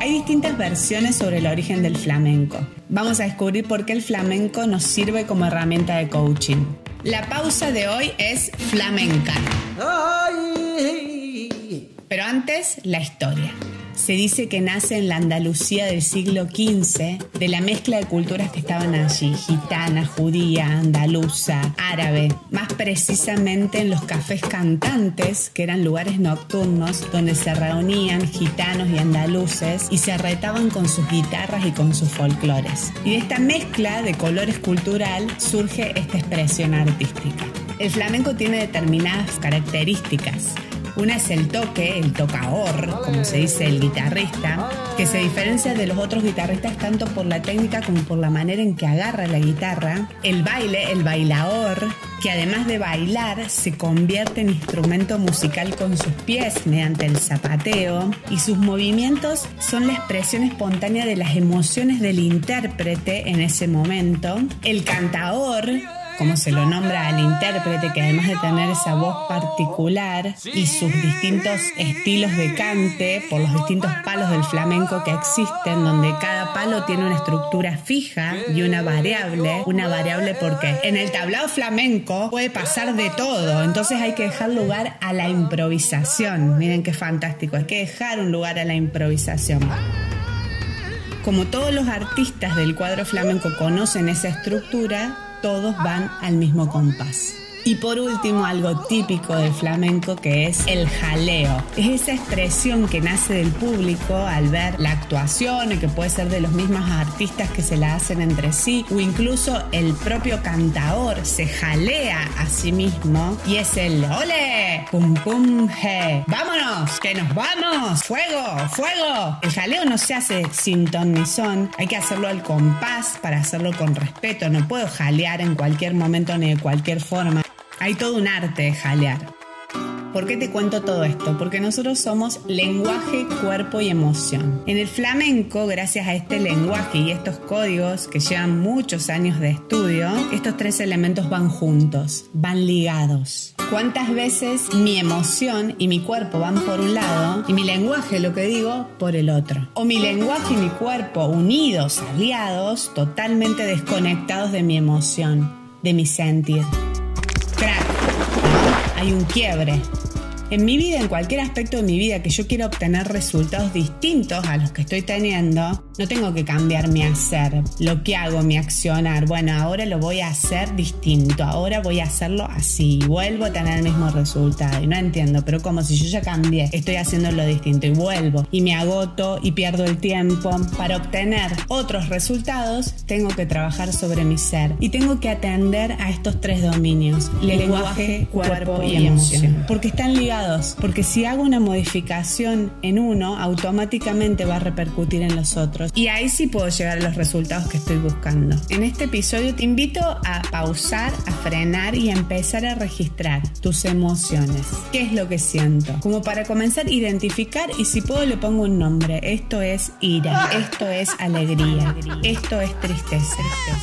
Hay distintas versiones sobre el origen del flamenco. Vamos a descubrir por qué el flamenco nos sirve como herramienta de coaching. La pausa de hoy es flamenca. Pero antes, la historia. Se dice que nace en la Andalucía del siglo XV, de la mezcla de culturas que estaban allí, gitana, judía, andaluza, árabe, más precisamente en los cafés cantantes, que eran lugares nocturnos donde se reunían gitanos y andaluces y se retaban con sus guitarras y con sus folclores. Y de esta mezcla de colores cultural surge esta expresión artística. El flamenco tiene determinadas características una es el toque, el tocaor, como se dice el guitarrista, que se diferencia de los otros guitarristas tanto por la técnica como por la manera en que agarra la guitarra. El baile, el bailaor, que además de bailar se convierte en instrumento musical con sus pies mediante el zapateo y sus movimientos son la expresión espontánea de las emociones del intérprete en ese momento. El cantaor, como se lo nombra al intérprete, que además de tener esa voz particular y sus distintos estilos de cante por los distintos palos del flamenco que existen, donde cada palo tiene una estructura fija y una variable, una variable porque en el tablao flamenco puede pasar de todo, entonces hay que dejar lugar a la improvisación. Miren qué fantástico, hay que dejar un lugar a la improvisación. Como todos los artistas del cuadro flamenco conocen esa estructura, todos van al mismo compás. Y por último, algo típico del flamenco que es el jaleo. Es esa expresión que nace del público al ver la actuación que puede ser de los mismos artistas que se la hacen entre sí o incluso el propio cantador se jalea a sí mismo y es el ole, pum pum je, vámonos, que nos vamos, fuego, fuego. El jaleo no se hace sin ton ni son, hay que hacerlo al compás para hacerlo con respeto, no puedo jalear en cualquier momento ni de cualquier forma. Hay todo un arte de jalear. ¿Por qué te cuento todo esto? Porque nosotros somos lenguaje, cuerpo y emoción. En el flamenco, gracias a este lenguaje y estos códigos que llevan muchos años de estudio, estos tres elementos van juntos, van ligados. ¿Cuántas veces mi emoción y mi cuerpo van por un lado y mi lenguaje, lo que digo, por el otro? O mi lenguaje y mi cuerpo unidos, aliados, totalmente desconectados de mi emoción, de mi sentir hay un quiebre. En mi vida, en cualquier aspecto de mi vida que yo quiera obtener resultados distintos a los que estoy teniendo, no tengo que cambiar mi hacer, lo que hago, mi accionar. Bueno, ahora lo voy a hacer distinto, ahora voy a hacerlo así, vuelvo a tener el mismo resultado. Y no entiendo, pero como si yo ya cambié, estoy haciendo lo distinto y vuelvo y me agoto y pierdo el tiempo. Para obtener otros resultados, tengo que trabajar sobre mi ser y tengo que atender a estos tres dominios: lenguaje, cuerpo y emoción. Porque están ligados, porque si hago una modificación en uno, automáticamente va a repercutir en los otros y ahí sí puedo llegar a los resultados que estoy buscando. En este episodio te invito a pausar, a frenar y a empezar a registrar tus emociones. ¿Qué es lo que siento? Como para comenzar a identificar y si puedo le pongo un nombre. Esto es ira, esto es alegría, esto es tristeza.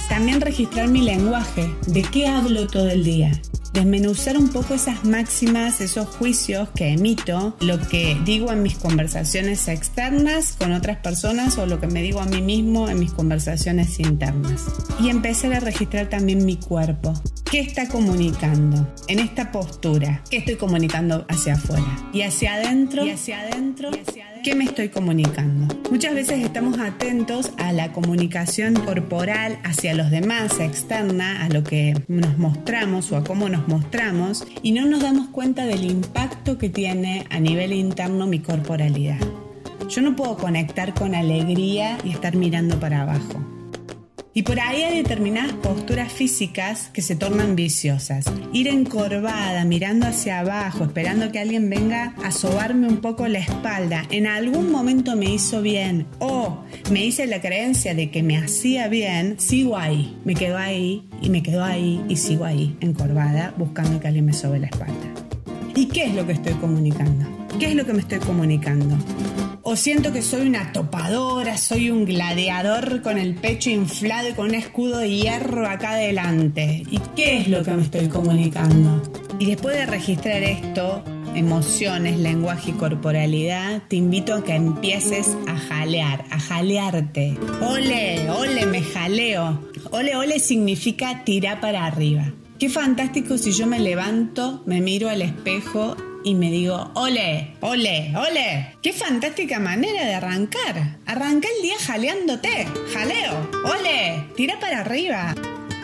También registrar mi lenguaje, de qué hablo todo el día desmenuzar un poco esas máximas, esos juicios que emito, lo que digo en mis conversaciones externas con otras personas o lo que me digo a mí mismo en mis conversaciones internas. Y empezar a registrar también mi cuerpo. ¿Qué está comunicando en esta postura? ¿Qué estoy comunicando hacia afuera? Y hacia adentro. Y hacia adentro. Y hacia adentro ¿Qué me estoy comunicando? Muchas veces estamos atentos a la comunicación corporal hacia los demás, externa, a lo que nos mostramos o a cómo nos mostramos y no nos damos cuenta del impacto que tiene a nivel interno mi corporalidad. Yo no puedo conectar con alegría y estar mirando para abajo. Y por ahí hay determinadas posturas físicas que se tornan viciosas. Ir encorvada, mirando hacia abajo, esperando que alguien venga a sobarme un poco la espalda, en algún momento me hizo bien o me hice la creencia de que me hacía bien, sigo ahí, me quedo ahí y me quedo ahí y sigo ahí, encorvada, buscando que alguien me sobe la espalda. ¿Y qué es lo que estoy comunicando? ¿Qué es lo que me estoy comunicando? O siento que soy una topadora, soy un gladiador con el pecho inflado y con un escudo de hierro acá adelante. ¿Y qué es lo que me estoy comunicando? Y después de registrar esto, emociones, lenguaje y corporalidad, te invito a que empieces a jalear, a jalearte. Ole, ole, me jaleo. Ole, ole significa tirar para arriba. Qué fantástico si yo me levanto, me miro al espejo y me digo, ole, ole, ole. Qué fantástica manera de arrancar. Arranca el día jaleándote. Jaleo, ole, tira para arriba.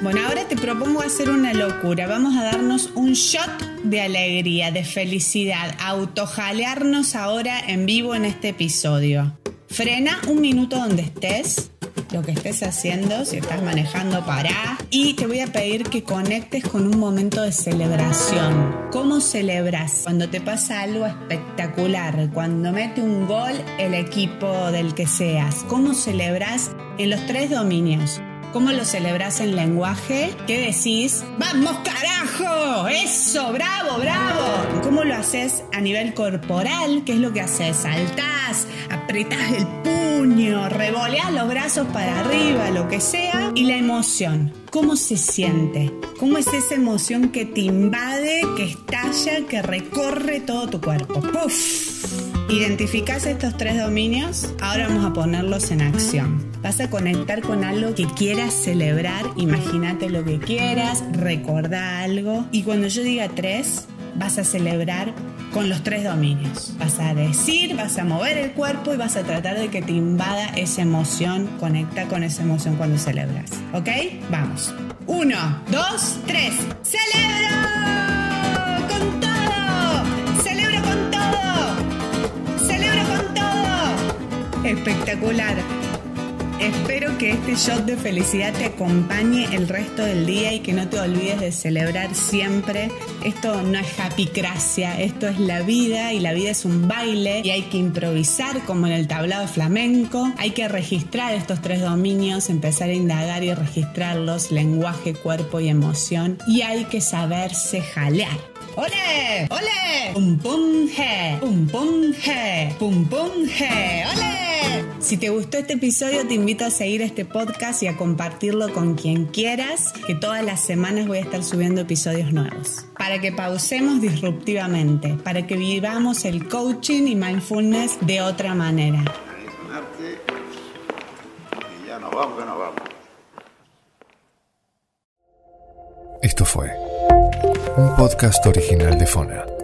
Bueno, ahora te propongo hacer una locura. Vamos a darnos un shot de alegría, de felicidad, autojalearnos ahora en vivo en este episodio. Frena un minuto donde estés, lo que estés haciendo, si estás manejando, para Y te voy a pedir que conectes con un momento de celebración. ¿Cómo celebras cuando te pasa algo espectacular? Cuando mete un gol el equipo del que seas. ¿Cómo celebras en los tres dominios? ¿Cómo lo celebras en lenguaje? ¿Qué decís? ¡Vamos, carajo! ¡Eso! ¡Bravo, bravo! ¿Cómo lo haces a nivel corporal? ¿Qué es lo que haces? ¿Saltás? ¿Apretás el puño? ¿Revoleás los brazos para arriba? Lo que sea. Y la emoción. ¿Cómo se siente? ¿Cómo es esa emoción que te invade, que estalla, que recorre todo tu cuerpo? ¡Puf! Identificás estos tres dominios, ahora vamos a ponerlos en acción. Vas a conectar con algo que quieras celebrar, imagínate lo que quieras, recordá algo y cuando yo diga tres, vas a celebrar con los tres dominios. Vas a decir, vas a mover el cuerpo y vas a tratar de que te invada esa emoción, conecta con esa emoción cuando celebras. ¿Ok? Vamos. Uno, dos, tres. ¡Celebro! espectacular. Espero que este shot de felicidad te acompañe el resto del día y que no te olvides de celebrar siempre. Esto no es happycracia, esto es la vida y la vida es un baile y hay que improvisar como en el tablado flamenco. Hay que registrar estos tres dominios, empezar a indagar y registrarlos, lenguaje, cuerpo y emoción. Y hay que saberse jalear. ¡Ole! ¡Ole! ¡Pum pum je! ¡Pum pum je! ¡Pum pum je! ¡Ole! Si te gustó este episodio, te invito a seguir este podcast y a compartirlo con quien quieras, que todas las semanas voy a estar subiendo episodios nuevos. Para que pausemos disruptivamente, para que vivamos el coaching y mindfulness de otra manera. Esto fue un podcast original de Fona.